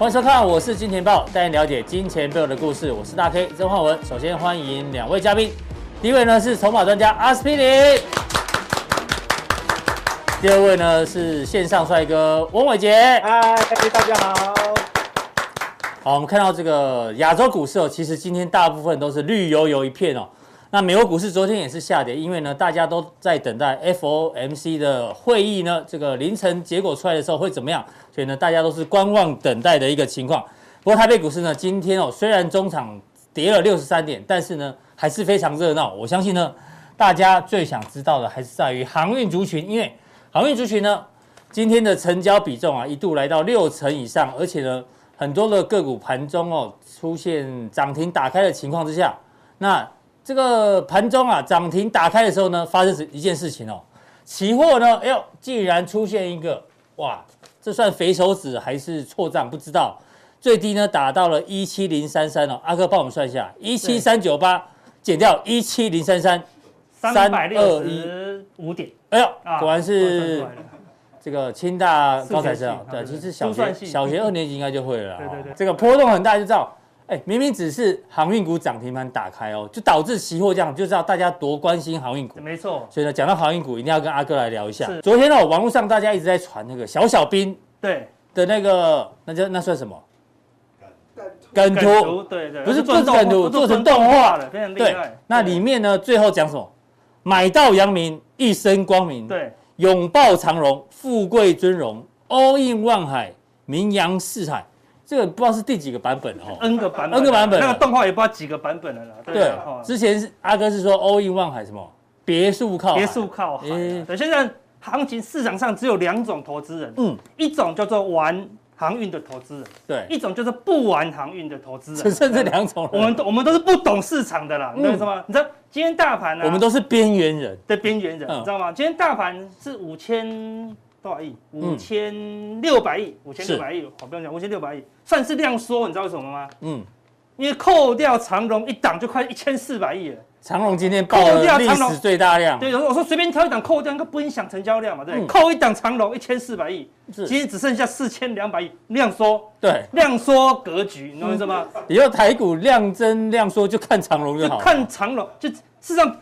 欢迎收看，我是金钱豹，带你了解金钱背后的故事。我是大 K 曾焕文。首先欢迎两位嘉宾，第一位呢是筹码专家阿斯匹林，第二位呢是线上帅哥翁伟杰。嗨，大家好。好，我们看到这个亚洲股市哦，其实今天大部分都是绿油油一片哦。那美国股市昨天也是下跌，因为呢大家都在等待 FOMC 的会议呢，这个凌晨结果出来的时候会怎么样？所以呢，大家都是观望等待的一个情况。不过台北股市呢，今天哦，虽然中场跌了六十三点，但是呢，还是非常热闹。我相信呢，大家最想知道的还是在于航运族群，因为航运族群呢，今天的成交比重啊，一度来到六成以上，而且呢，很多的个股盘中哦，出现涨停打开的情况之下，那这个盘中啊，涨停打开的时候呢，发生一件事情哦，期货呢，哎呦，竟然出现一个哇！这算肥手指还是错账？不知道。最低呢打到了一七零三三哦，阿哥帮我们算一下，一七三九八减掉一七零三三，三百六十五点。哎呦，果然是这个清大高材生啊。对，其实小学小学二年级应该就会了。对对对，这个波动很大就知道。哎，明明只是航运股涨停板打开哦，就导致期货这样，就知道大家多关心航运股。没错。所以呢，讲到航运股，一定要跟阿哥来聊一下。昨天呢，网络上大家一直在传那个小小兵对的那个，那叫那算什么？梗图。对对。不是不是梗图，做成动画了，非常厉害。那里面呢，最后讲什么？买到阳明，一生光明。对。拥抱长荣，富贵尊荣，all in 万海，名扬四海。这个不知道是第几个版本哦，N 个版本，N 个版本，那个动画也不知道几个版本了啦。对，之前是阿哥是说 all in 万海什么别墅靠别墅靠海。对，现在行情市场上只有两种投资人，嗯，一种叫做玩航运的投资人，对，一种就是不玩航运的投资人，只剩这两种。我们我们都是不懂市场的啦，你知道吗？你知道今天大盘呢？我们都是边缘人的边缘人，你知道吗？今天大盘是五千。多少亿？五千六百亿，五千六百亿，好不用讲，五千六百亿算是量缩，你知道为什么吗？嗯，因为扣掉长荣一档就快一千四百亿了。长荣今天扣掉历史最大量。对，我说随便挑一档扣掉，应该不影响成交量嘛，对？扣一档长荣一千四百亿，今天只剩下四千两百亿，量缩。对，量缩格局，你懂我意思吗？以后台股量增量缩就看长荣就好。看长荣，就事实上。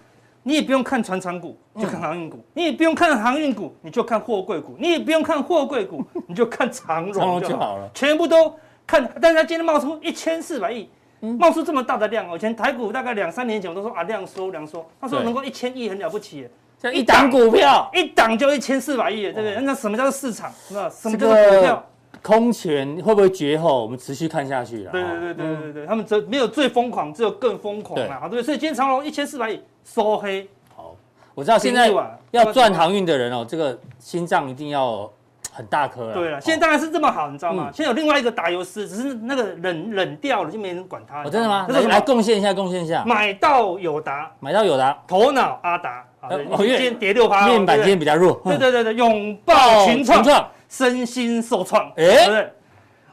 你也不用看船厂股，就看航运股；你也不用看航运股，你就看货柜股；你也不用看货柜股，你就看长荣就好了。全部都看，但是他今天冒出一千四百亿，冒出这么大的量哦。以前台股大概两三年前我都说啊，量缩量缩，他说能够一千亿很了不起，像一档股票一档就一千四百亿，对不对？那什么叫做市场？是吧？什么叫做股票？空前会不会绝后？我们持续看下去了。对对对对对对，他们这没有最疯狂，只有更疯狂啊，对不对？所以今天长荣一千四百亿。收黑好，我知道现在要赚航运的人哦，这个心脏一定要很大颗了。对了，现在当然是这么好，你知道吗？现在有另外一个打油诗，只是那个冷冷掉了，就没人管他。真的吗？来贡献一下，贡献一下。买到友达，买到友达，头脑阿达。今天跌六趴，面板今天比较弱。对对对对，拥抱群创，身心受创。哎，对不对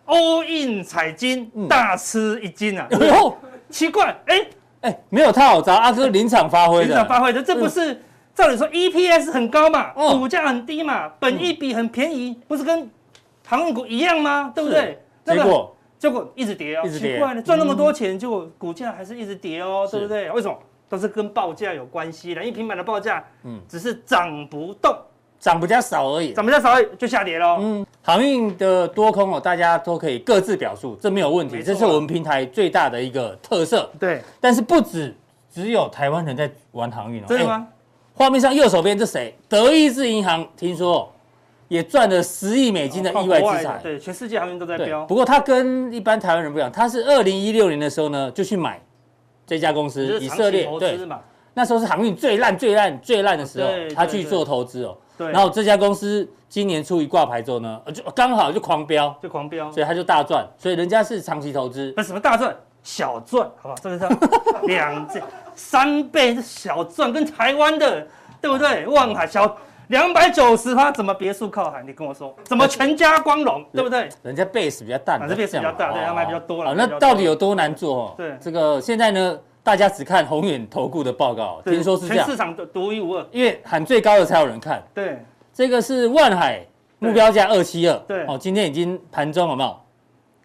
？all in 彩金，大吃一惊啊！哎呦，奇怪，哎。哎，没有套，找阿哥临场发挥的。临场发挥的，这不是照理说 EPS 很高嘛，股价很低嘛，本益比很便宜，不是跟航运股一样吗？对不对？结果结果一直跌哦，奇怪了，赚那么多钱，结果股价还是一直跌哦，对不对？为什么？都是跟报价有关系的，因为平板的报价，嗯，只是涨不动。涨比较少而已，涨比较少而已就下跌喽。嗯，航运的多空哦，大家都可以各自表述，这没有问题，这是我们平台最大的一个特色。对，但是不止只有台湾人在玩航运哦。真的吗？画面上右手边这谁？德意志银行听说也赚了十亿美金的意外之财。对，全世界航运都在飙。不过他跟一般台湾人不一样，他是二零一六年的时候呢就去买这家公司，以色列。对，那时候是航运最烂、最烂、最烂的时候，他去做投资哦。对，然后这家公司今年初一挂牌之后呢，就刚好就狂飙，就狂飙，所以他就大赚，所以人家是长期投资。那什么大赚？小赚，好吧，这个是 两倍三倍是小赚，跟台湾的对不对？望海小两百九十趴，怎么别墅靠海？你跟我说，怎么全家光荣，对不对？人家 base 比较大，反正 base 比较大，对，他买比较多了。那到底有多难做？对，这个现在呢？大家只看宏远投顾的报告，听说是这样，全市场的独一无二，因为喊最高的才有人看。对，这个是万海目标价二七二。对，哦，今天已经盘中有没有？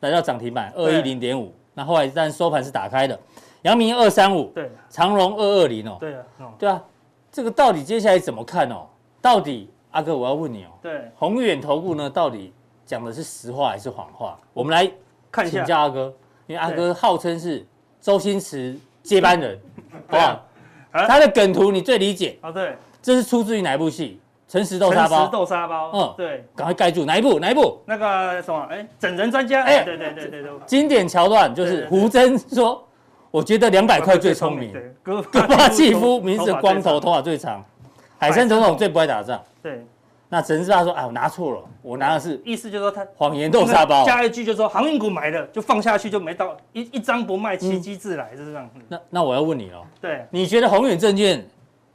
来到涨停板二一零点五，那后来但收盘是打开的。阳明二三五，对，长荣二二零哦，对啊，对啊，这个到底接下来怎么看哦？到底阿哥我要问你哦，对，宏远投顾呢，到底讲的是实话还是谎话？我们来看一下，请教阿哥，因为阿哥号称是周星驰接班人，好不好？他的梗图你最理解啊？对，这是出自于哪一部戏？诚实豆沙包。诚实豆沙包。嗯，对，赶快盖住哪一部？哪一部？那个什么？哎，整人专家。哎，对对对对对。经典桥段就是胡真说：“我觉得两百块最聪明。”戈戈巴契夫名字光头，头发最长。海参总统最不爱打仗。对。那陈志大说：“啊，我拿错了，我拿的是……意思就是说他谎言豆沙包。”加一句就是说航运股买了就放下去就没到一一张不卖，奇迹自来，是这样。那那我要问你哦。对。你觉得宏远证券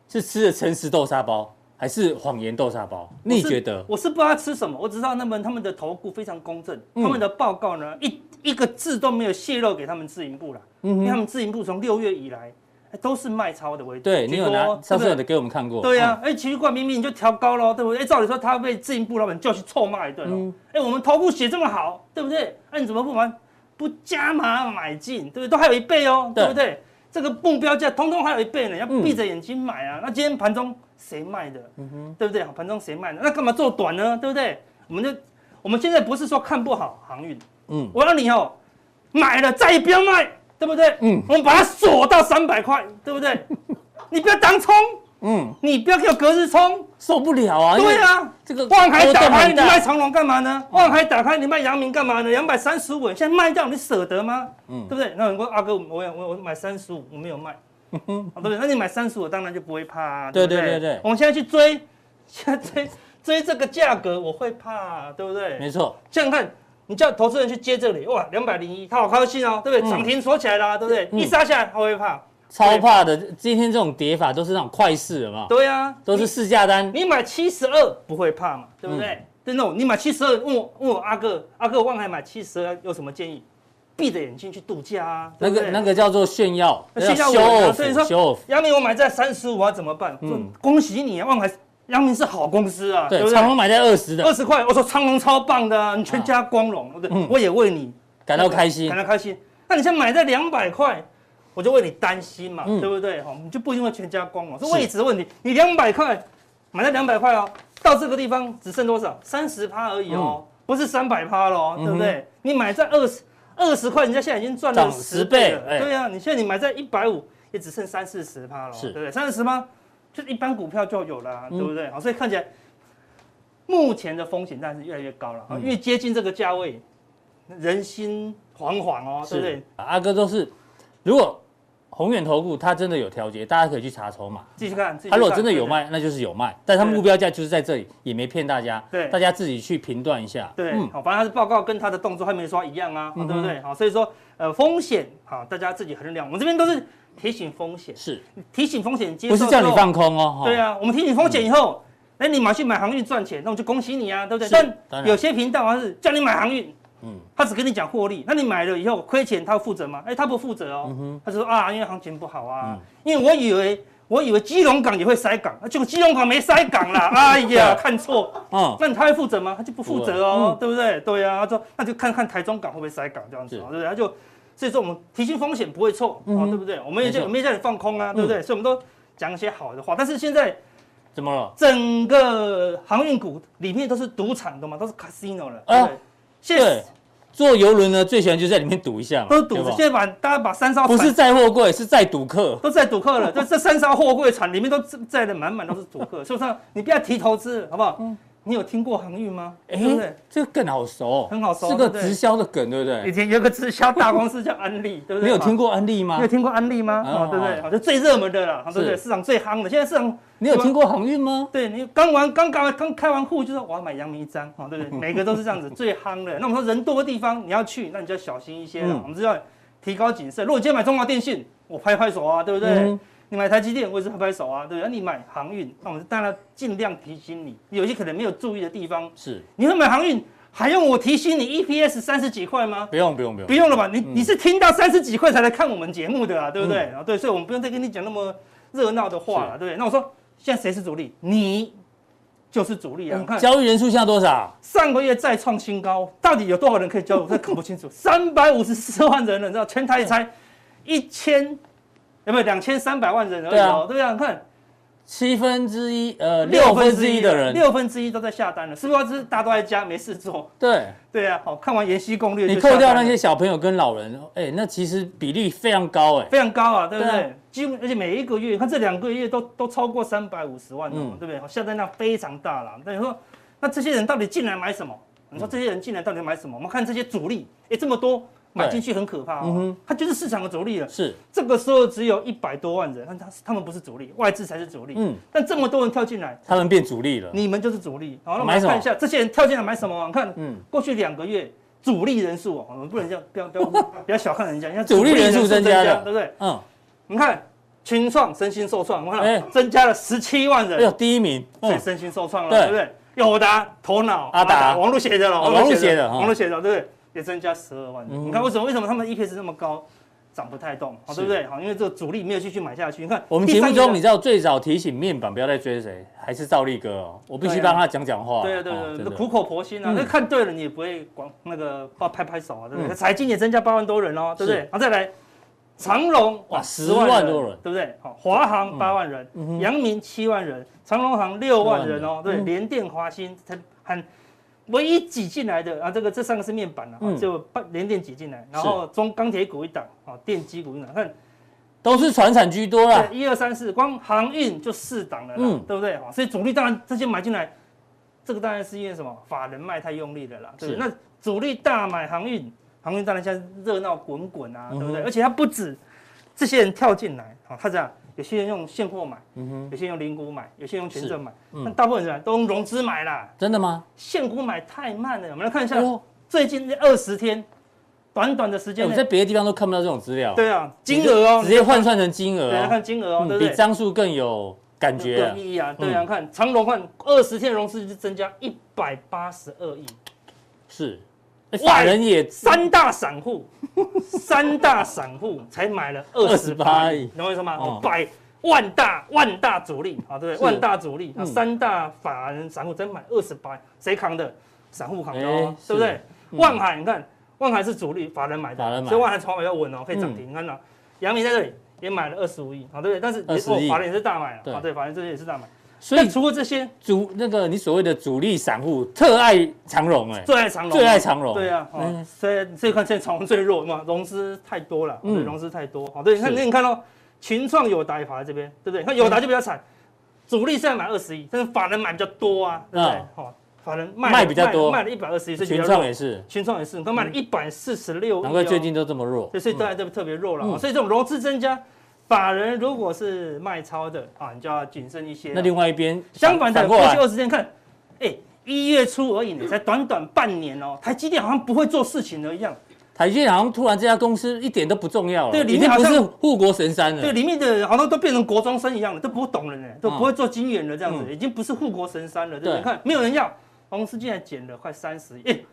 是吃的诚实豆沙包？还是谎言豆沙包？你觉得？我是不知道他吃什么，我只知道他们他们的投顾非常公正，嗯、他们的报告呢一一个字都没有泄露给他们自营部了，嗯、因为他们自营部从六月以来都是卖超的为主。对，你有拿上次有的给我们看过。对呀、啊，哎、嗯，奇怪，明明你就调高了，对不对？哎，照理说他被自营部老板叫去臭骂一顿了。哎、嗯，我们头部写这么好，对不对？那、啊、你怎么不买不加码买进，对不对？都还有一倍哦，对，对不对？这个目标价通通还有一倍呢，要闭着眼睛买啊。嗯、那今天盘中。谁卖的？嗯哼，对不对？盘中谁卖的？那干嘛做短呢？对不对？我们就我们现在不是说看不好航运，嗯，我让你哦，买了再也不要卖，对不对？嗯，我们把它锁到三百块，对不对？你不要当冲，嗯，你不要给我隔日冲，受不了啊！对啊，这个万海打开你卖长隆干嘛呢？万海打开你卖阳明干嘛呢？两百三十五，现在卖掉你舍得吗？嗯，对不对？那我说阿哥，我我我买三十五，我没有卖。好，对不对？那你买三十五，当然就不会怕啊，对？对对对。我们现在去追，现在追追这个价格，我会怕，对不对？没错。这样看，你叫投资人去接这里，哇，两百零一，他好高兴哦，对不对？涨停锁起来了，对不对？一杀下来，他会怕，超怕的。今天这种跌法都是那种快市，有没有？对呀，都是市价单。你买七十二不会怕嘛，对不对？对，那种你买七十二，问我问我阿哥，阿哥，望海买七十二有什么建议？闭着眼睛去度假啊，那个那个叫做炫耀，炫耀我。所以说，杨明我买在三十五，我要怎么办？嗯，恭喜你啊，万海，阳明是好公司啊，对不对？长荣买在二十的，二十块，我说长荣超棒的，你全家光荣，对，我也为你感到开心，感到开心。那你现在买在两百块，我就为你担心嘛，对不对？哈，你就不一定会全家光荣，是位置的问题。你两百块买在两百块哦，到这个地方只剩多少？三十趴而已哦，不是三百趴喽，对不对？你买在二十。二十块，人家现在已经赚了十倍了。倍对呀、啊，你现在你买在一百五，也只剩三四十趴了，是对不对？三四十趴，就一般股票就有了、对不对？好，所以看起来目前的风险当然是越来越高了，嗯、越接近这个价位，人心惶惶哦，是对不对？阿哥都是如果。宏远投顾，它真的有调节，大家可以去查筹码，继续看。它如果真的有卖，那就是有卖，但它目标价就是在这里，也没骗大家。对，大家自己去评断一下。对，好，反正它的报告跟它的动作还没说一样啊，对不对？好，所以说，呃，风险，好，大家自己衡量。我们这边都是提醒风险，是提醒风险，不是叫你放空哦。对啊，我们提醒风险以后，哎，你马上去买航运赚钱，那我就恭喜你啊，对不对？但有些频道还是叫你买航运。嗯，他只跟你讲获利，那你买了以后亏钱，他要负责吗？哎，他不负责哦，他就说啊，因为行情不好啊，嗯、因为我以为我以为基隆港也会塞港，结果基隆港没塞港啦，哎呀，看错，嗯，那他会负责吗？他就不负责哦，对，不对？对，啊，他说那就看看台中港会不会塞港这样子，是对不对？他就所以说我们提醒风险不会错，嗯、哼对不对？我们也就没叫你放空啊，对不对？嗯、所以我们都讲一些好的话，但是现在怎么了？整个航运股里面都是赌场的嘛，都是 casino 了，对不对？现在。坐游轮呢，最喜欢就在里面赌一下嘛，都赌。现在把大家把三艘不是载货柜，是载赌客，都载赌客了。这这三艘货柜船里面都载的满满都是赌客，是不是？你不要提投资，好不好？嗯。你有听过航运吗？哎，对不对？这个更好熟，很好熟，是个直销的梗，对不对？以前有个直销大公司叫安利，对不对？你有听过安利吗？你有听过安利吗？啊，对不对？好，就最热门的了，对不对？市场最夯的，现在市场。你有听过航运吗？对，你刚完刚刚刚开完户就说我要买阳明一张，对不对？每个都是这样子，最夯的。那我们说人多的地方你要去，那你就要小心一些了。我们就要提高谨慎。如果今天买中华电信，我拍拍手啊，对不对？你买台积电，我也是拍拍手啊，对不对？你买航运，那我们当然尽量提醒你，有些可能没有注意的地方。是，你会买航运，还用我提醒你 EPS 三十几块吗？不用，不用，不用，不用了吧？你你是听到三十几块才来看我们节目的啊，对不对？啊，对，所以我们不用再跟你讲那么热闹的话了，对不对？那我说，现在谁是主力？你。就是主力啊！你看交易人数现在多少？上个月再创新高，到底有多少人可以交易？我搞不清楚。三百五十四万人了，你知道全台才一千，有没有两千三百万人而已哦？对啊，你看。七分之一，呃，六分之一的人，六分之一都在下单了，是不是？大家都在家没事做。对，对啊。好，看完《延禧攻略》，你扣掉那些小朋友跟老人，哎，那其实比例非常高，哎，非常高啊，对不对？几乎，而且每一个月，看这两个月都都超过三百五十万了，对不对？下单量非常大了。那你说，那这些人到底进来买什么？你说这些人进来到底买什么？我们看这些主力，哎，这么多。买进去很可怕哦，它就是市场的主力了。是，这个时候只有一百多万人，但他他们不是主力，外资才是主力。嗯，但这么多人跳进来，他们变主力了。你们就是主力。好，那我们来看一下这些人跳进来买什么？看，嗯，过去两个月主力人数哦，我们不能这样，不要不要不要小看人家，人家主力人数增加了，对不对？嗯，你看群创、身心受创，我看增加了十七万人。哎呦，第一名，所以身心受创了，对不对？友达、头脑、阿达，网络写的了，网络写的，网络写的，对不对？也增加十二万，你看为什么？为什么他们 EPS 这么高，涨不太动，好对不对？好，因为这个主力没有继续买下去。你看我们节目中，你知道最早提醒面板不要再追谁，还是赵立哥哦。我必须帮他讲讲话。对啊，对对对，苦口婆心啊。那看对了，你也不会光那个帮拍拍手啊，对不对？财经也增加八万多人哦，对不对？好，再来长荣哇，十万多人，对不对？好，华航八万人，阳明七万人，长荣航六万人哦，对，联电、华新才很。唯一挤进来的啊，这个这三个是面板了，就连电挤进来，然后中钢铁股一档啊，电机股一档，看都是传产居多啦。一二三四，光航运就四档了，嗯，对不对？所以主力当然这些买进来，这个当然是因为什么？法人卖太用力了啦，对。那主力大买航运，航运当然现在热闹滚滚啊，对不对？而且它不止这些人跳进来，啊，他这样。有些人用现货买，嗯哼，有些人用零股买，有些人用权证买，那大部分人都用融资买啦。真的吗？现股买太慢了，我们来看一下最近这二十天，短短的时间，我在别的地方都看不到这种资料。对啊，金额哦，直接换算成金额，大家看金额哦，对不对？比张数更有感觉，更意义啊。对啊，看长隆换二十天融资就增加一百八十二亿，是。法人也三大散户，三大散户才买了二十八亿，懂我意思吗？百万大万大主力啊，对不对？万大主力，三大法人散户真买二十八，谁扛的？散户扛的哦，对不对？万海，你看万海是主力，法人买的，所以万海筹码要稳哦，可以涨停。你看到阳明在这里也买了二十五亿，啊，对不对？但是法人也是大买啊，对，法人这些也是大买。所以除了这些主那个你所谓的主力散户特爱长荣哎，最爱长荣，最爱长荣，对啊，所以所以看现在长荣最弱嘛，融资太多了，嗯，融资太多，好，对，你看那你看到群创友达也跑在这边，对不对？看友达就比较惨，主力现在买二十亿，但是法人买比较多啊，对不对？好，法人卖卖比较多，卖了一百二十亿，所以群创也是，群创也是，他卖了一百四十六亿，难怪最近都这么弱，所以当然就特别弱了，所以这种融资增加。法人如果是卖超的啊，你就要谨慎一些。那另外一边相反的，过去二十天看，哎、欸，一月初而已，才短短半年哦，台积电好像不会做事情了一样。台积电好像突然这家公司一点都不重要了，对，里面好像不是护国神山了。对，里面的好像都变成国中生一样了，都不懂了呢，都不会做经营了，这样子，嗯、已经不是护国神山了。对，对，你看没有人要，公司竟然减了快三十亿。欸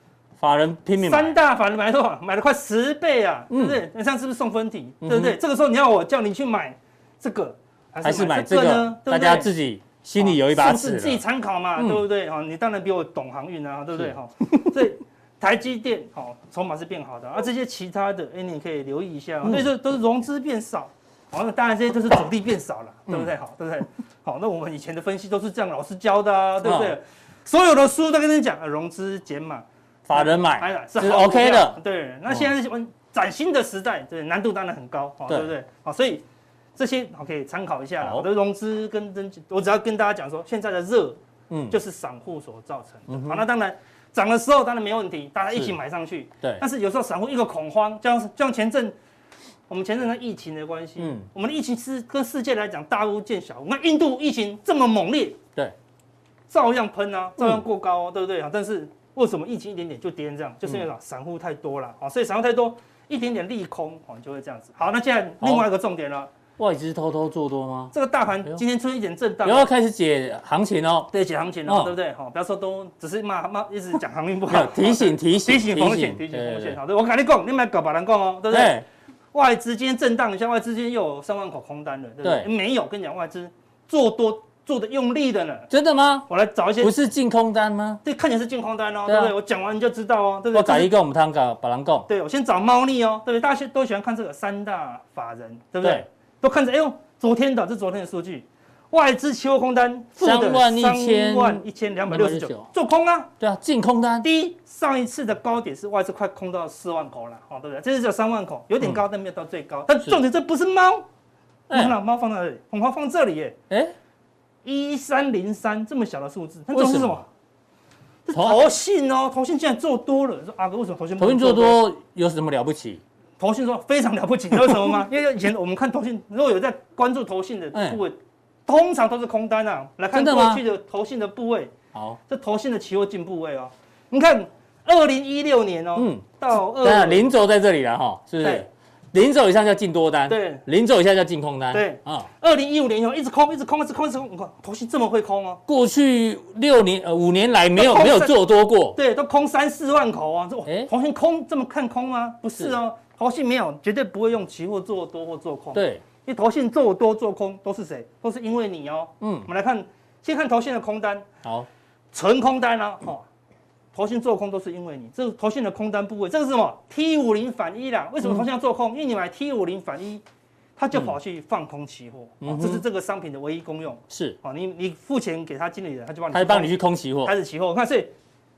法人拼命买，三大法人买多少？买了快十倍啊，对不对？那上次是不是送分题？对不对？这个时候你要我叫你去买这个，还是买这个呢？大家自己心里有一把尺，自己参考嘛，对不对？哈，你当然比我懂航运啊，对不对？哈，所以台积电好，筹码是变好的，而这些其他的，哎，你可以留意一下。所以说都是融资变少，好，那当然这些都是主力变少了，对不对？好，对不对？好，那我们以前的分析都是这样，老师教的啊，对不对？所有的书都跟你讲，融资减码。法人买是 OK 的，对。那现在是崭新的时代，对，难度当然很高，对不对？好，所以这些好可以参考一下。我的融资跟增，我只要跟大家讲说，现在的热，嗯，就是散户所造成的。好，那当然涨的时候当然没问题，大家一起买上去。对。但是有时候散户一个恐慌，就像就像前阵我们前阵的疫情的关系，嗯，我们的疫情是跟世界来讲大巫见小巫。那印度疫情这么猛烈，对，照样喷啊，照样过高，对不对啊？但是。为什么疫情一点点就跌成这样？就是因为散户太多了，好，所以散户太多，一点点利空，哦，就会这样子。好，那现在另外一个重点了，外资偷偷做多吗？这个大盘今天出现一点震荡，又要开始解行情哦。对，解行情哦，对不对？好，不要说都只是骂骂，一直讲行情不好，提醒提醒 提醒风险，提醒风险。好，对我跟你讲，你买搞把人讲哦，对不对？外资今天震荡一下，外资今天又有上万口空单了，对不对？没有，跟你讲，外资做多做的用力的呢。真的吗？我来找一些，不是净空单吗？对，看起来是净空单哦，对不对？我讲完你就知道哦，对不对？我找一个我们汤搞把人讲。对，我先找猫腻哦，对不对？大家都喜欢看这个三大法人，对不对？都看着，哎呦，昨天的这昨天的数据。外资期货空单三万一千万一千两百六十九，做空啊？对啊，净空单。第一，上一次的高点是外资快空到四万口了，哦，对不对？这次只有三万口，有点高，但没有到最高。但重点这不是猫，你看到猫放在哪里？红花放这里耶。哎，一三零三这么小的数字，那这是什么？这投信哦，投信竟然做多了。说阿哥，为什么投信？投信做多有什么了不起？投信说非常了不起，你知道 为什么吗？因为以前我们看投信，如果有在关注投信的部位。通常都是空单啊，来看过去的投信的部位。好，这投信的期货进部位哦。你看，二零一六年哦，嗯，到二零轴在这里了哈，是不是？零走以上叫进多单，对，零走以下叫进空单，对啊。二零一五年以后一直空，一直空，一直空，一直空。你看投信这么会空哦，过去六年呃五年来没有没有做多过，对，都空三四万口啊。这哎，投信空这么看空吗？不是哦，投信没有，绝对不会用期货做多或做空。对。因为投信做多做空都是谁？都是因为你哦。嗯，我们来看，先看投信的空单。好，纯空单啊，哦，投信做空都是因为你。这个投信的空单部位，这个是什么？T 五零反一啦。为什么投信要做空？因为你买 T 五零反一，他就跑去放空期货。这是这个商品的唯一功用。是。哦，你你付钱给他经理人，他就帮你。他帮你去空期货。开始期货，我看所以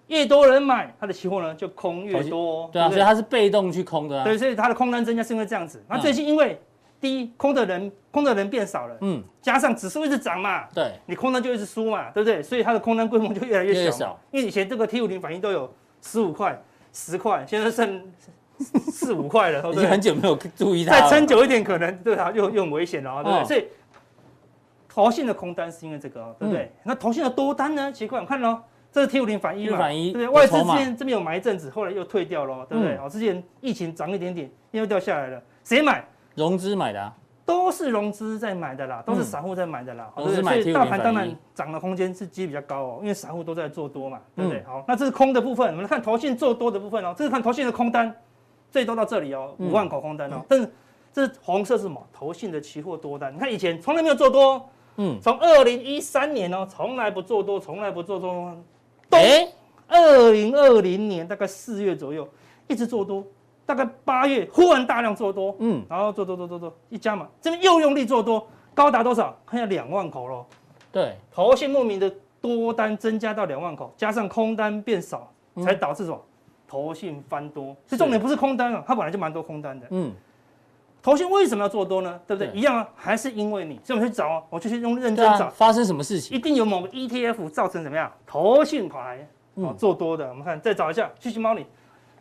越多人买，他的期货呢就空越多。对啊，所以他是被动去空的。对，所以他的空单增加是因为这样子。那最近因为。第一，空的人空的人变少了，嗯，加上指数一直涨嘛，对，你空单就一直输嘛，对不对？所以它的空单规模就越来越小，越小。因为以前这个 T 五零反应都有十五块、十块，现在剩四五块了，已经很久没有注意它。再撑久一点，可能对它又又很危险了，对不对？所以投信的空单是因为这个，对不对？那投信的多单呢？奇怪，我看喽，这是 T 五零反一嘛，对不对？外资之前这边有买一阵子，后来又退掉了，对不对？哦，之前疫情涨一点点，又掉下来了，谁买？融资买的啊，都是融资在买的啦，都是散户在买的啦。所以大盘当然涨的空间是基比较高哦，因为散户都在做多嘛，对不对？好，那这是空的部分，我们来看投信做多的部分哦。这是看投信的空单，最多到这里哦，五万口空单哦。但是这是红色是什么？投信的期货多单。你看以前从来没有做多，嗯，从二零一三年哦，从来不做多，从来不做多。哎，二零二零年大概四月左右一直做多。大概八月忽然大量做多，嗯，然后做多做多做一加嘛，这边又用力做多，高达多少？看一下两万口喽。对，头信莫名的多单增加到两万口，加上空单变少，才导致什么？头信翻多。所以重点不是空单啊，它本来就蛮多空单的。嗯，头信为什么要做多呢？对不对？一样啊，还是因为你。所以我们去找啊，我就去用认真找，发生什么事情？一定有某个 ETF 造成怎么样？头信跑来哦做多的。我们看再找一下，继续猫你。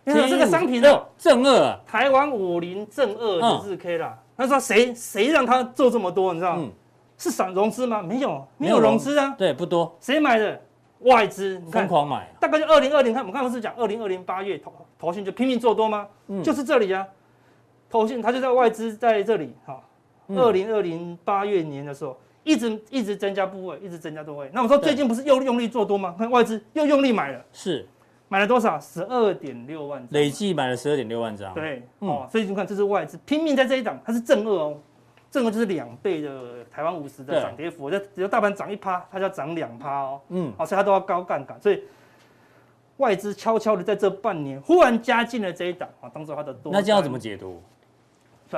你看这个商品肉正二，台湾五零正二的日 K 啦。他说谁谁让他做这么多？你知道是散融资吗？没有，没有融资啊。对，不多。谁买的？外资，疯狂买。大概就二零二零，看我们刚刚不是讲二零二零八月投投信就拼命做多吗？就是这里啊，投信他就在外资在这里哈。二零二零八月年的时候，一直一直增加部位，一直增加部位。那我说最近不是又用力做多吗？看外资又用力买了。是。买了多少？十二点六万张，累计买了十二点六万张。对，哦，所以你看，这是外资拼命在这一档，它是正二哦，正二就是两倍的台湾五十的涨跌幅，这只要大盘涨一趴，它就要涨两趴哦。嗯，好，所以它都要高杠杆，所以外资悄悄的在这半年忽然加进了这一档啊，当做它的多。那这样怎么解读？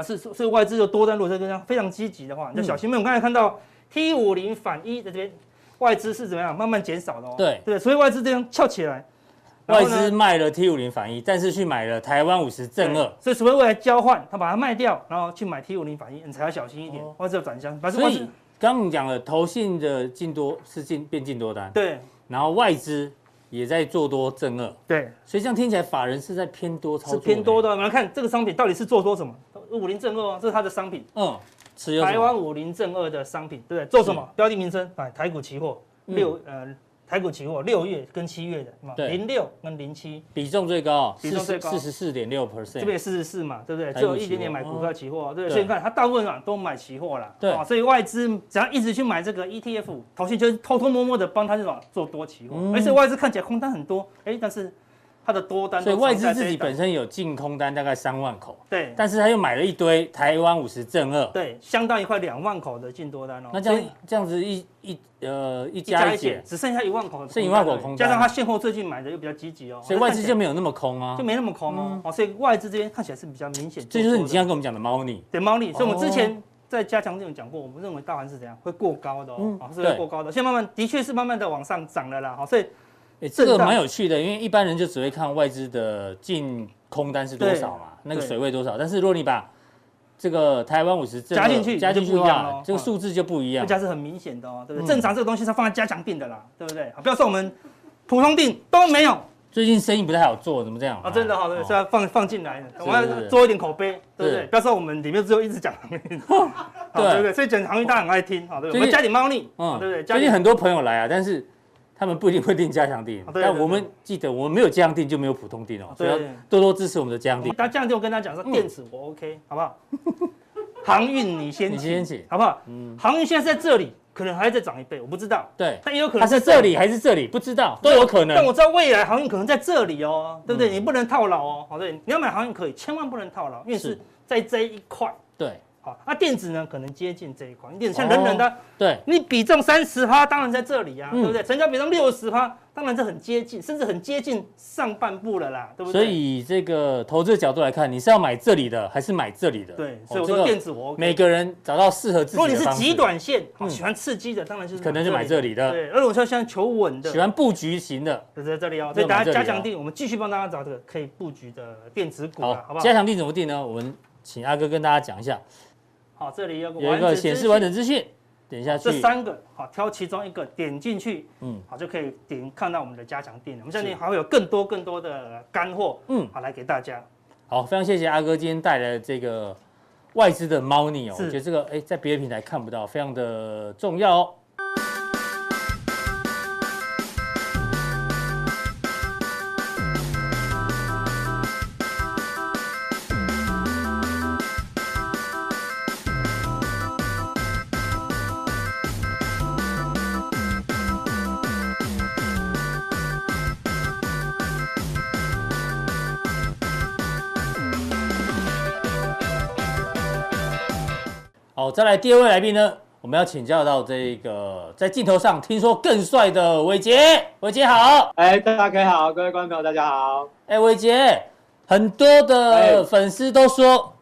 是所以外资就多单如果这样非常积极的话，你就小心。我们刚才看到 T 五零反一在这边，外资是怎么样慢慢减少的哦。对对，所以外资这样翘起来。外资卖了 T 五零反一，但是去买了台湾五十正二，所以除非未来交换，他把它卖掉，然后去买 T 五零反一，你才要小心一点。外资要转向，所以刚刚你讲了，投信的进多是进变进多单，对，然后外资也在做多正二，对，所以这样听起来法人是在偏多操作，是偏多的。我们来看这个商品到底是做多什么？五零正二哦，这是它的商品，嗯，持有台湾五零正二的商品，对不对？做什么？标的名称，哎，台股期货六呃。台股期货六月跟七月的，零六跟零七。比重最高，比重最高。四十四点六 percent，这边四十四嘛，对不对？只有一点点买股票期货，对？所以你看它大部分啊都买期货啦，对，所以外资只要一直去买这个 ETF，投信就是偷偷摸摸的帮他这种做多期货，而且外资看起来空单很多，哎，但是它的多单。所以外资自己本身有净空单大概三万口，对，但是他又买了一堆台湾五十正二，对，相当于快两万口的净多单哦。那这样这样子一一呃一加一减，只剩下一万口，剩一万口空单，加上他现货最近买的又比较积极哦，所以外资就没有那么空啊，就没那么空哦。哦，所以外资这边看起来是比较明显。这就是你今天跟我们讲的猫腻，对猫腻。所以我们之前。在加强这种讲过，我们认为大盘是怎样会过高的哦，是会过高的。现在慢慢的确是慢慢的往上涨了啦，好，所以这个蛮有趣的，因为一般人就只会看外资的净空单是多少嘛，那个水位多少。但是如果你把这个台湾五十加进去，加进去的话，这个数字就不一样，加是很明显的哦，对不对？正常这个东西是放在加强病的啦，对不对？不要说我们普通病都没有。最近生意不太好做，怎么这样？啊，真的好，对，是要放放进来的，我们要做一点口碑，对不对？不要说我们里面只有一直讲 对不对？所以讲航运大家很爱听，好，对不对？我们加点猫腻，嗯，对不对？最近很多朋友来啊，但是他们不一定会定加强定，但我们记得我们没有加强定就没有普通定哦，所以要多多支持我们的加强定。那加强定我跟他讲说，电子我 OK，好不好？航运你先你先起，好不好？嗯，航运现在在这里。可能还要再涨一倍，我不知道。对，它也有可能它在这里还是这里，不知道，都有可能。但我知道未来航运可能在这里哦，对不对？你不能套牢哦，好对，你要买航运可以，千万不能套牢，因为是在这一块。对。好，那电子呢？可能接近这一块，电子像人人的，对，你比重三十趴，当然在这里呀，对不对？成交比重六十趴，当然是很接近，甚至很接近上半部了啦，对不对？所以这个投资的角度来看，你是要买这里的，还是买这里的？对，所以我说电子我每个人找到适合自己的。如果你是极短线，喜欢刺激的，当然就是可能就买这里的。对，而我说像求稳的，喜欢布局型的，就在这里哦。所以大家加强定，我们继续帮大家找这个可以布局的电子股，好不好？加强定怎么定呢？我们请阿哥跟大家讲一下。好，这里有个有一个显示完整资讯，点下去，这三个好，挑其中一个点进去，嗯，好就可以点看到我们的加强錠。我们相信还会有更多更多的干货，嗯，好来给大家。好，非常谢谢阿哥今天带来的这个外资的猫腻哦，我觉得这个哎在别的平台看不到，非常的重要哦。再来第二位来宾呢，我们要请教到这个在镜头上听说更帅的伟杰，伟杰好，哎，大家好，各位观众朋友大家好，哎，伟杰，很多的粉丝都说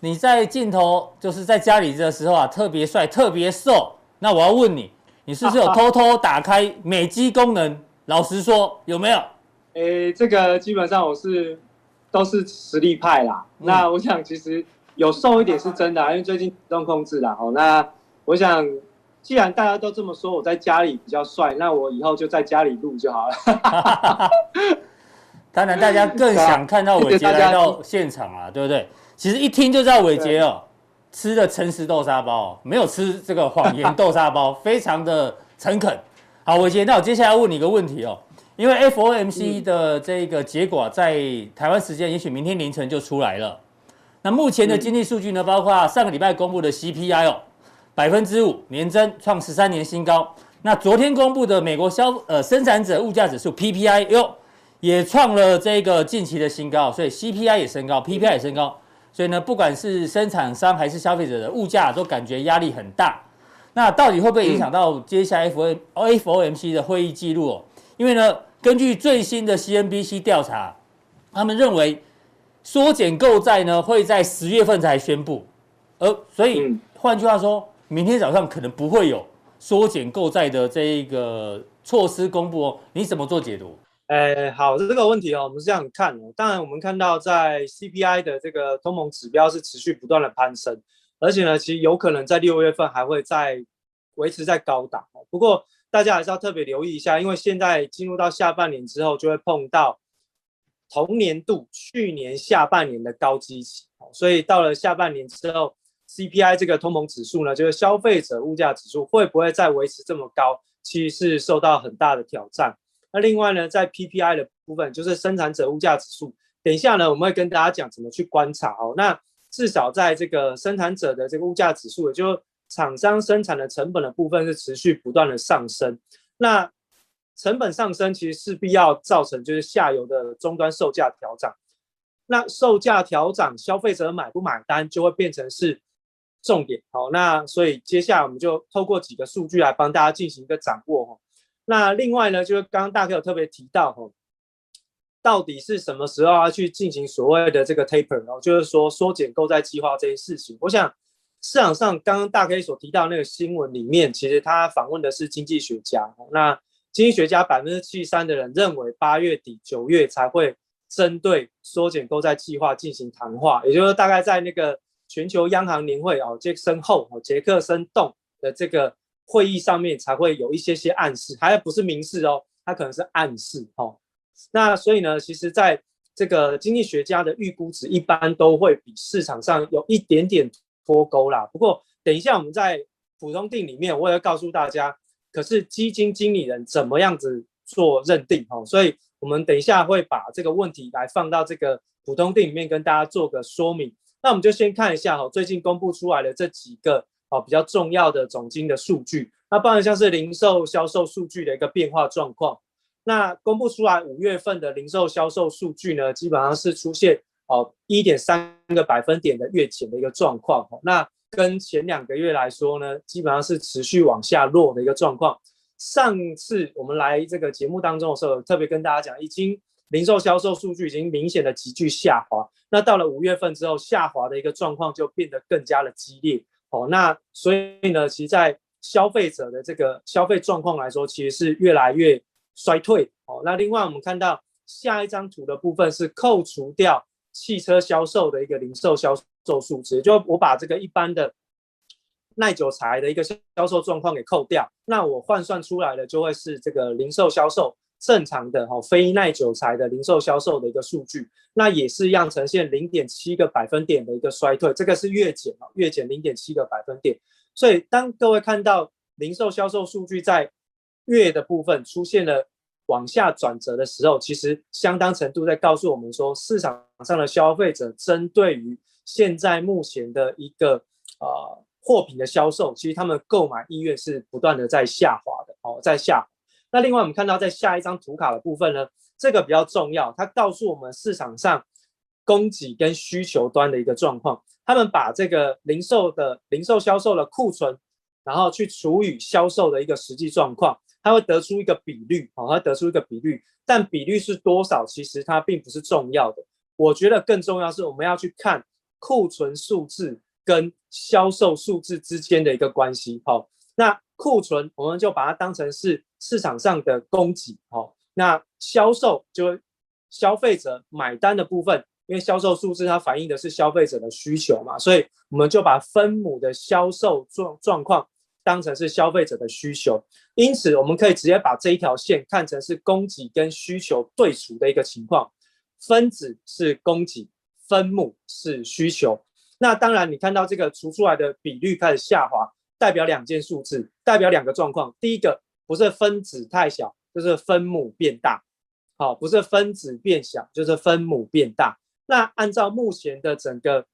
你在镜头就是在家里的时候啊，特别帅，特别瘦。那我要问你，你是不是有偷偷打开美肌功能？老实说，有没有？哎，这个基本上我是都是实力派啦。嗯、那我想其实。有瘦一点是真的，因为最近体重控制了。哦，那我想，既然大家都这么说，我在家里比较帅，那我以后就在家里录就好了。当然，大家更想看到伟杰来到现场啊，对不对？其实一听就知道伟杰哦，吃的诚实豆沙包，没有吃这个谎言豆沙包，非常的诚恳。好，伟杰，那我接下来问你一个问题哦，因为 FOMC 的这个结果在台湾时间也许明天凌晨就出来了。那目前的经济数据呢，包括上个礼拜公布的 CPI 哦，百分之五年增创十三年新高。那昨天公布的美国消呃生产者物价指数 PPI 哟，也创了这个近期的新高，所以 CPI 也升高，PPI 也升高。所以呢，不管是生产商还是消费者的物价都感觉压力很大。那到底会不会影响到接下来 FOMC 的会议记录哦？因为呢，根据最新的 CNBC 调查，他们认为。缩减购债呢，会在十月份才宣布，而所以换句话说，明天早上可能不会有缩减购债的这一个措施公布哦。你怎么做解读？哎，好，这个问题哦，我们是这样看哦。当然，我们看到在 CPI 的这个通膨指标是持续不断的攀升，而且呢，其实有可能在六月份还会再维持在高档。不过，大家还是要特别留意一下，因为现在进入到下半年之后，就会碰到。同年度去年下半年的高基期，所以到了下半年之后，CPI 这个通膨指数呢，就是消费者物价指数会不会再维持这么高，其实是受到很大的挑战。那另外呢，在 PPI 的部分，就是生产者物价指数，等一下呢，我们会跟大家讲怎么去观察哦。那至少在这个生产者的这个物价指数，也就厂商生产的成本的部分是持续不断的上升。那成本上升，其实势必要造成就是下游的终端售价调涨。那售价调涨，消费者买不买单就会变成是重点。好，那所以接下来我们就透过几个数据来帮大家进行一个掌握哈。那另外呢，就是刚刚大 K 有特别提到哈，到底是什么时候要去进行所谓的这个 taper 哦，就是说缩减购债计划这件事情。我想市场上刚刚大 K 所提到那个新闻里面，其实他访问的是经济学家。那经济学家百分之七三的人认为八月底九月才会。针对缩减购债计划进行谈话，也就是大概在那个全球央行年会哦，杰克森后哦，杰克森动的这个会议上面才会有一些些暗示，还不是明示哦，它可能是暗示哦。那所以呢，其实在这个经济学家的预估值一般都会比市场上有一点点脱钩啦。不过等一下我们在普通定里面，我也会告诉大家，可是基金经理人怎么样子做认定哦，所以。我们等一下会把这个问题来放到这个普通店里面跟大家做个说明。那我们就先看一下哈，最近公布出来的这几个哦比较重要的总经的数据。那包含像是零售销售数据的一个变化状况。那公布出来五月份的零售销售数据呢，基本上是出现哦一点三个百分点的月减的一个状况。那跟前两个月来说呢，基本上是持续往下落的一个状况。上次我们来这个节目当中的时候，特别跟大家讲，已经零售销售数据已经明显的急剧下滑。那到了五月份之后，下滑的一个状况就变得更加的激烈。哦，那所以呢，其实在消费者的这个消费状况来说，其实是越来越衰退。哦，那另外我们看到下一张图的部分是扣除掉汽车销售的一个零售销售数值，就我把这个一般的。耐久材的一个销售状况给扣掉，那我换算出来的就会是这个零售销售正常的哦，非耐久材的零售销售的一个数据，那也是一样呈现零点七个百分点的一个衰退，这个是月减啊，月减零点七个百分点。所以当各位看到零售销售数据在月的部分出现了往下转折的时候，其实相当程度在告诉我们说，市场上的消费者针对于现在目前的一个呃。货品的销售，其实他们购买意愿是不断的在下滑的哦，在下。那另外我们看到在下一张图卡的部分呢，这个比较重要，它告诉我们市场上供给跟需求端的一个状况。他们把这个零售的零售销售的库存，然后去除以销售的一个实际状况，它会得出一个比率哦，它得出一个比率。但比率是多少，其实它并不是重要的。我觉得更重要是我们要去看库存数字。跟销售数字之间的一个关系，好，那库存我们就把它当成是市场上的供给，好，那销售就消费者买单的部分，因为销售数字它反映的是消费者的需求嘛，所以我们就把分母的销售状状况当成是消费者的需求，因此我们可以直接把这一条线看成是供给跟需求对除的一个情况，分子是供给，分母是需求。那当然，你看到这个除出来的比率开始下滑，代表两件数字，代表两个状况。第一个不是分子太小，就是分母变大。好，不是分子变小，就是分母变大。那按照目前的整个，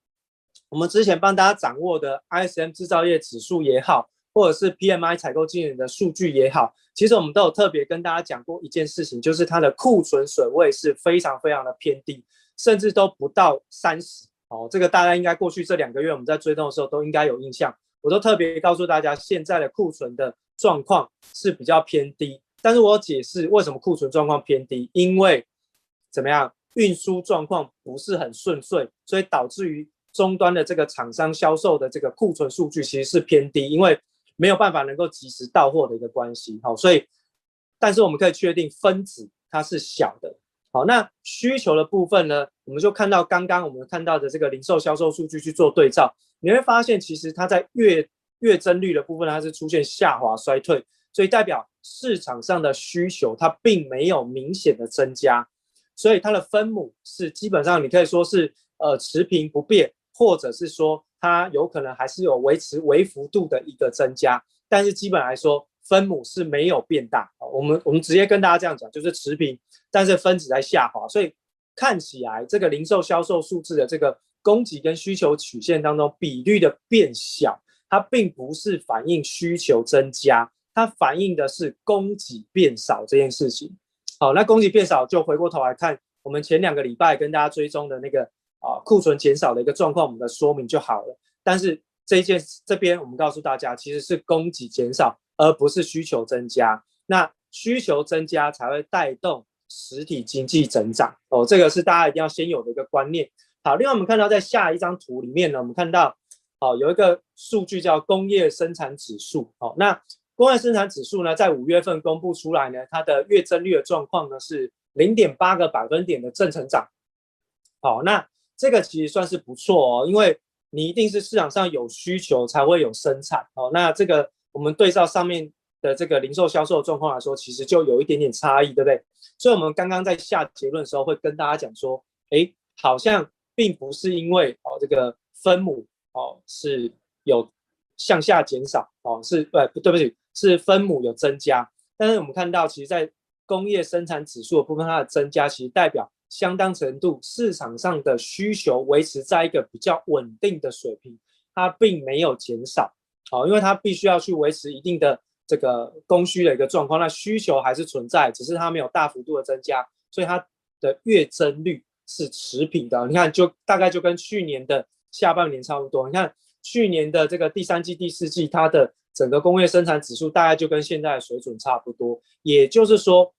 我们之前帮大家掌握的 ISM 制造业指数也好，或者是 PMI 采购经理的数据也好，其实我们都有特别跟大家讲过一件事情，就是它的库存水位是非常非常的偏低，甚至都不到三十。哦，这个大家应该过去这两个月我们在追踪的时候都应该有印象，我都特别告诉大家，现在的库存的状况是比较偏低。但是我解释为什么库存状况偏低，因为怎么样，运输状况不是很顺遂，所以导致于终端的这个厂商销售的这个库存数据其实是偏低，因为没有办法能够及时到货的一个关系。好，所以但是我们可以确定分子它是小的。好，那需求的部分呢，我们就看到刚刚我们看到的这个零售销售数据去做对照，你会发现其实它在月月增率的部分它是出现下滑衰退，所以代表市场上的需求它并没有明显的增加，所以它的分母是基本上你可以说是呃持平不变，或者是说它有可能还是有维持微幅度的一个增加，但是基本来说。分母是没有变大，我们我们直接跟大家这样讲，就是持平，但是分子在下滑，所以看起来这个零售销售数字的这个供给跟需求曲线当中比率的变小，它并不是反映需求增加，它反映的是供给变少这件事情。好，那供给变少，就回过头来看我们前两个礼拜跟大家追踪的那个啊库存减少的一个状况，我们的说明就好了。但是这一件这边我们告诉大家，其实是供给减少，而不是需求增加。那需求增加才会带动实体经济增长哦，这个是大家一定要先有的一个观念。好，另外我们看到在下一张图里面呢，我们看到哦有一个数据叫工业生产指数哦，那工业生产指数呢在五月份公布出来呢，它的月增率的状况呢是零点八个百分点的正成长。好，那这个其实算是不错哦，因为你一定是市场上有需求才会有生产哦。那这个我们对照上面。的这个零售销售状况来说，其实就有一点点差异，对不对？所以，我们刚刚在下结论的时候，会跟大家讲说，哎，好像并不是因为哦，这个分母哦是有向下减少哦，是呃，对不起，是分母有增加。但是我们看到，其实，在工业生产指数的部分，它的增加其实代表相当程度市场上的需求维持在一个比较稳定的水平，它并没有减少。哦，因为它必须要去维持一定的。这个供需的一个状况，那需求还是存在，只是它没有大幅度的增加，所以它的月增率是持平的。你看，就大概就跟去年的下半年差不多。你看去年的这个第三季、第四季，它的整个工业生产指数大概就跟现在的水准差不多。也就是说，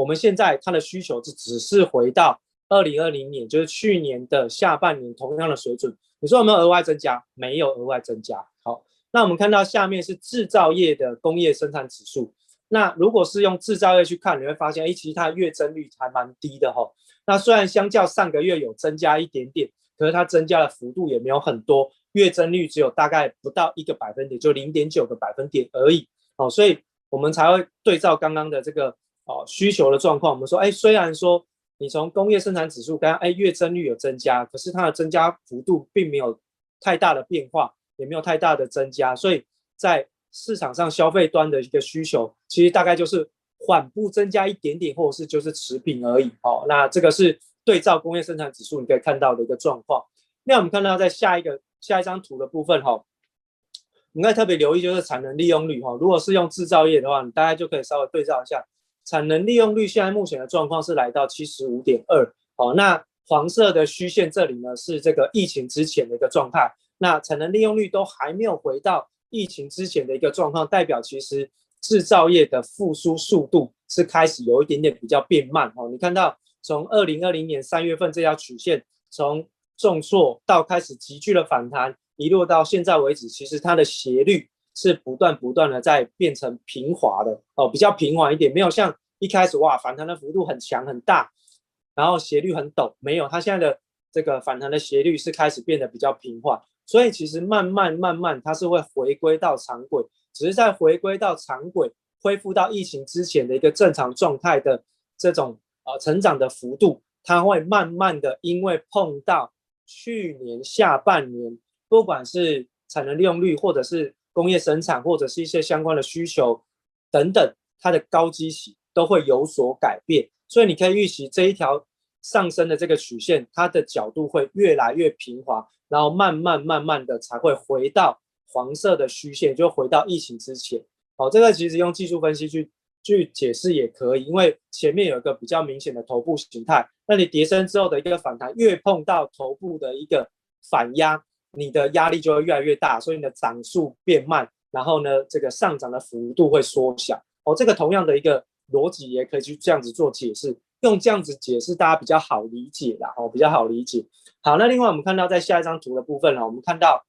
我们现在它的需求是只是回到二零二零年，就是去年的下半年同样的水准。你说有没有额外增加？没有额外增加。好。那我们看到下面是制造业的工业生产指数。那如果是用制造业去看，你会发现，哎，其实它的月增率还蛮低的哈。那虽然相较上个月有增加一点点，可是它增加的幅度也没有很多，月增率只有大概不到一个百分点，就零点九个百分点而已。哦，所以我们才会对照刚刚的这个哦需求的状况，我们说，哎，虽然说你从工业生产指数刚刚，哎，月增率有增加，可是它的增加幅度并没有太大的变化。也没有太大的增加，所以在市场上消费端的一个需求，其实大概就是缓步增加一点点，或者是就是持平而已。好，那这个是对照工业生产指数你可以看到的一个状况。那我们看到在下一个下一张图的部分哈，你可以特别留意就是产能利用率哈。如果是用制造业的话，你大概就可以稍微对照一下产能利用率现在目前的状况是来到七十五点二。好，那黄色的虚线这里呢是这个疫情之前的一个状态。那产能利用率都还没有回到疫情之前的一个状况，代表其实制造业的复苏速度是开始有一点点比较变慢哦。你看到从二零二零年三月份这条曲线，从重挫到开始急剧的反弹，一路到现在为止，其实它的斜率是不断不断的在变成平滑的哦，比较平缓一点，没有像一开始哇反弹的幅度很强很大，然后斜率很陡，没有，它现在的这个反弹的斜率是开始变得比较平缓。所以其实慢慢慢慢，它是会回归到常轨，只是在回归到常轨，恢复到疫情之前的一个正常状态的这种呃成长的幅度，它会慢慢的，因为碰到去年下半年，不管是产能利用率，或者是工业生产，或者是一些相关的需求等等，它的高基期都会有所改变。所以你可以预期这一条上升的这个曲线，它的角度会越来越平滑。然后慢慢慢慢的才会回到黄色的虚线，就回到疫情之前。好，这个其实用技术分析去去解释也可以，因为前面有一个比较明显的头部形态，那你跌升之后的一个反弹，越碰到头部的一个反压，你的压力就会越来越大，所以你的涨速变慢，然后呢，这个上涨的幅度会缩小。哦，这个同样的一个逻辑也可以去这样子做解释，用这样子解释大家比较好理解啦，哦，比较好理解。好，那另外我们看到在下一张图的部分呢，我们看到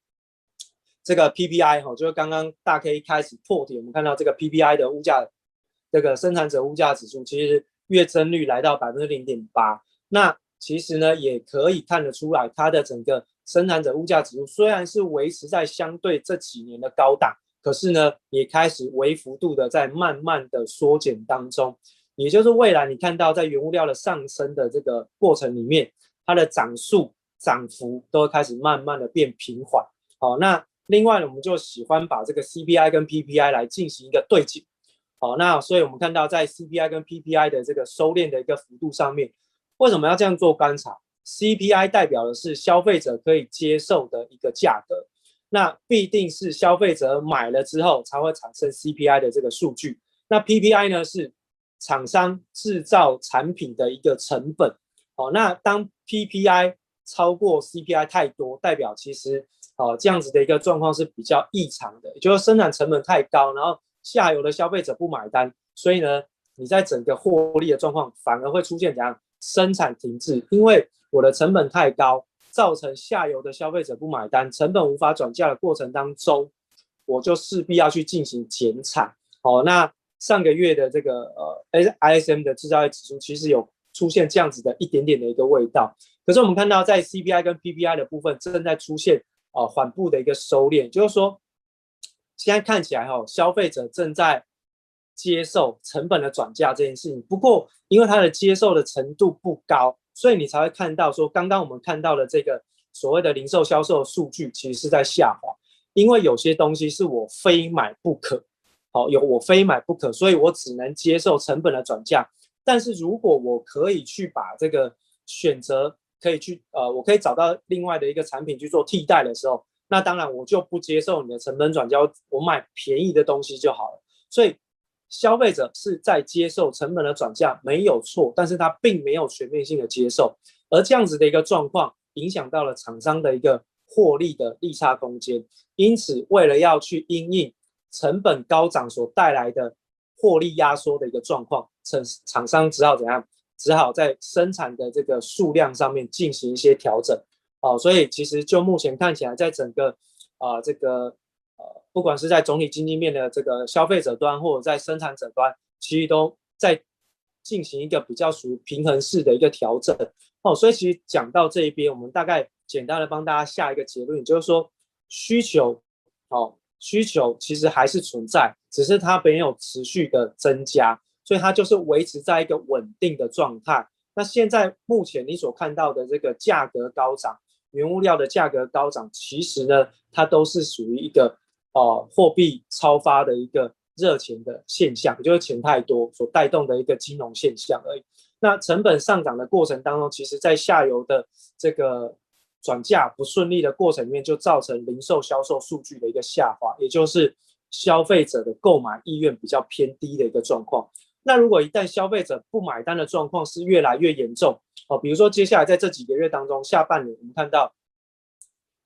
这个 PPI 哈，就是刚刚大 K 开始破题，我们看到这个 PPI 的物价，这个生产者物价指数，其实月增率来到百分之零点八。那其实呢，也可以看得出来，它的整个生产者物价指数虽然是维持在相对这几年的高档，可是呢，也开始微幅度的在慢慢的缩减当中。也就是未来你看到在原物料的上升的这个过程里面，它的涨速。涨幅都会开始慢慢的变平缓，好，那另外呢，我们就喜欢把这个 CPI 跟 PPI 来进行一个对比，好，那所以我们看到在 CPI 跟 PPI 的这个收敛的一个幅度上面，为什么要这样做观察？CPI 代表的是消费者可以接受的一个价格，那必定是消费者买了之后才会产生 CPI 的这个数据。那 PPI 呢是厂商制造产品的一个成本。哦，那当 PPI 超过 CPI 太多，代表其实哦这样子的一个状况是比较异常的，也就是生产成本太高，然后下游的消费者不买单，所以呢，你在整个获利的状况反而会出现怎样？生产停滞，因为我的成本太高。造成下游的消费者不买单，成本无法转嫁的过程当中，我就势必要去进行减产。哦，那上个月的这个呃 ISM 的制造业指数其实有出现这样子的一点点的一个味道。可是我们看到在 CPI 跟 PPI 的部分正在出现呃缓步的一个收敛，就是说现在看起来哈、哦，消费者正在接受成本的转嫁这件事情。不过因为它的接受的程度不高。所以你才会看到说，刚刚我们看到的这个所谓的零售销售数据，其实是在下滑，因为有些东西是我非买不可，好，有我非买不可，所以我只能接受成本的转嫁。但是如果我可以去把这个选择，可以去呃，我可以找到另外的一个产品去做替代的时候，那当然我就不接受你的成本转交，我买便宜的东西就好了。所以。消费者是在接受成本的转嫁，没有错，但是他并没有全面性的接受，而这样子的一个状况，影响到了厂商的一个获利的利差空间。因此，为了要去因应成本高涨所带来的获利压缩的一个状况，厂厂商只好怎样？只好在生产的这个数量上面进行一些调整。哦，所以其实就目前看起来，在整个啊、这个。呃不管是在总体经济面的这个消费者端，或者在生产者端，其实都在进行一个比较属于平衡式的一个调整。哦，所以其实讲到这一边，我们大概简单的帮大家下一个结论，就是说需求，哦，需求其实还是存在，只是它没有持续的增加，所以它就是维持在一个稳定的状态。那现在目前你所看到的这个价格高涨，原物料的价格高涨，其实呢，它都是属于一个。哦，货币超发的一个热钱的现象，就是钱太多所带动的一个金融现象而已。那成本上涨的过程当中，其实在下游的这个转嫁不顺利的过程里面，就造成零售销售数据的一个下滑，也就是消费者的购买意愿比较偏低的一个状况。那如果一旦消费者不买单的状况是越来越严重，哦，比如说接下来在这几个月当中，下半年我们看到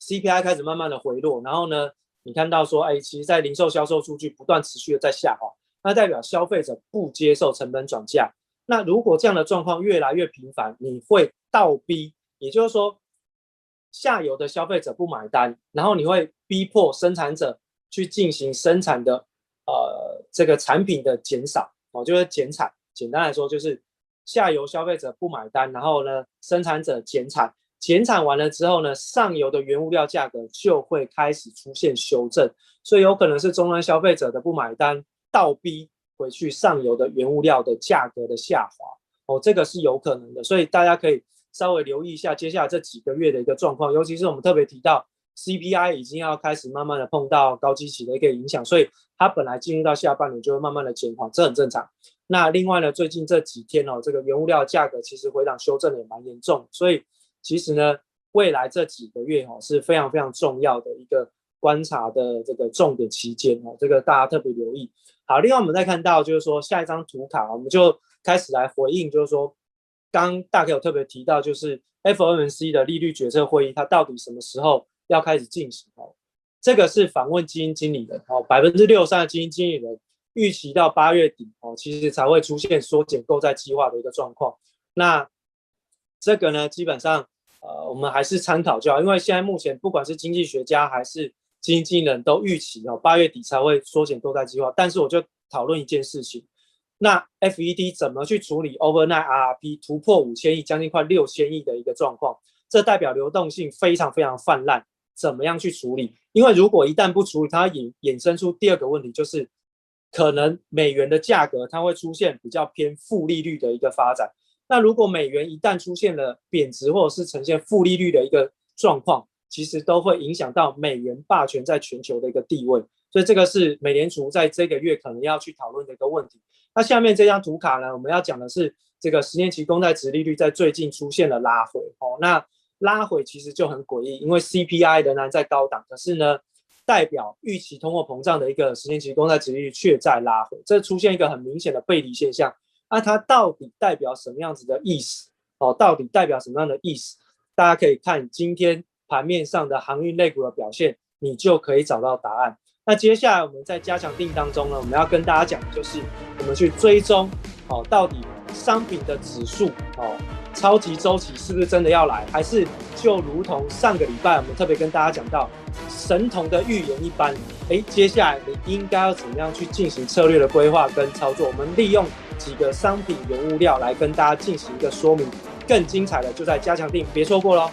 CPI 开始慢慢的回落，然后呢，你看到说，哎，其实，在零售销售数据不断持续的在下滑，那代表消费者不接受成本转嫁。那如果这样的状况越来越频繁，你会倒逼，也就是说，下游的消费者不买单，然后你会逼迫生产者去进行生产的，呃，这个产品的减少，哦，就是减产。简单来说，就是下游消费者不买单，然后呢，生产者减产。减产完了之后呢，上游的原物料价格就会开始出现修正，所以有可能是终端消费者的不买单，倒逼回去上游的原物料的价格的下滑，哦，这个是有可能的，所以大家可以稍微留意一下接下来这几个月的一个状况，尤其是我们特别提到 CPI 已经要开始慢慢的碰到高基期的一个影响，所以它本来进入到下半年就会慢慢的减缓，这很正常。那另外呢，最近这几天哦，这个原物料价格其实回档修正也蛮严重，所以。其实呢，未来这几个月哈是非常非常重要的一个观察的这个重点期间哦，这个大家特别留意。好，另外我们再看到就是说下一张图卡，我们就开始来回应，就是说刚大概有特别提到，就是 FOMC 的利率决策会议，它到底什么时候要开始进行哦？这个是访问基金经理人哦，百分之六三的基金经理人预期到八月底哦，其实才会出现缩减购债计划的一个状况。那这个呢，基本上。呃，我们还是参考就好，因为现在目前不管是经济学家还是经理人都预期哦，八月底才会缩减购债计划。但是我就讨论一件事情，那 FED 怎么去处理 overnight RRP 突破五千亿，将近快六千亿的一个状况？这代表流动性非常非常泛滥，怎么样去处理？因为如果一旦不处理，它引衍生出第二个问题，就是可能美元的价格它会出现比较偏负利率的一个发展。那如果美元一旦出现了贬值或者是呈现负利率的一个状况，其实都会影响到美元霸权在全球的一个地位，所以这个是美联储在这个月可能要去讨论的一个问题。那下面这张图卡呢，我们要讲的是这个十年期公债殖利率在最近出现了拉回哦。那拉回其实就很诡异，因为 CPI 仍然在高档，可是呢，代表预期通货膨胀的一个十年期公债殖利率却在拉回，这出现一个很明显的背离现象。那它到底代表什么样子的意思？哦，到底代表什么样的意思？大家可以看今天盘面上的航运类股的表现，你就可以找到答案。那接下来我们在加强錠当中呢，我们要跟大家讲的就是我们去追踪哦，到底商品的指数哦，超级周期是不是真的要来？还是就如同上个礼拜我们特别跟大家讲到神童的预言一般？诶，接下来你应该要怎么样去进行策略的规划跟操作？我们利用几个商品原物料来跟大家进行一个说明。更精彩的就在加强定，别错过喽！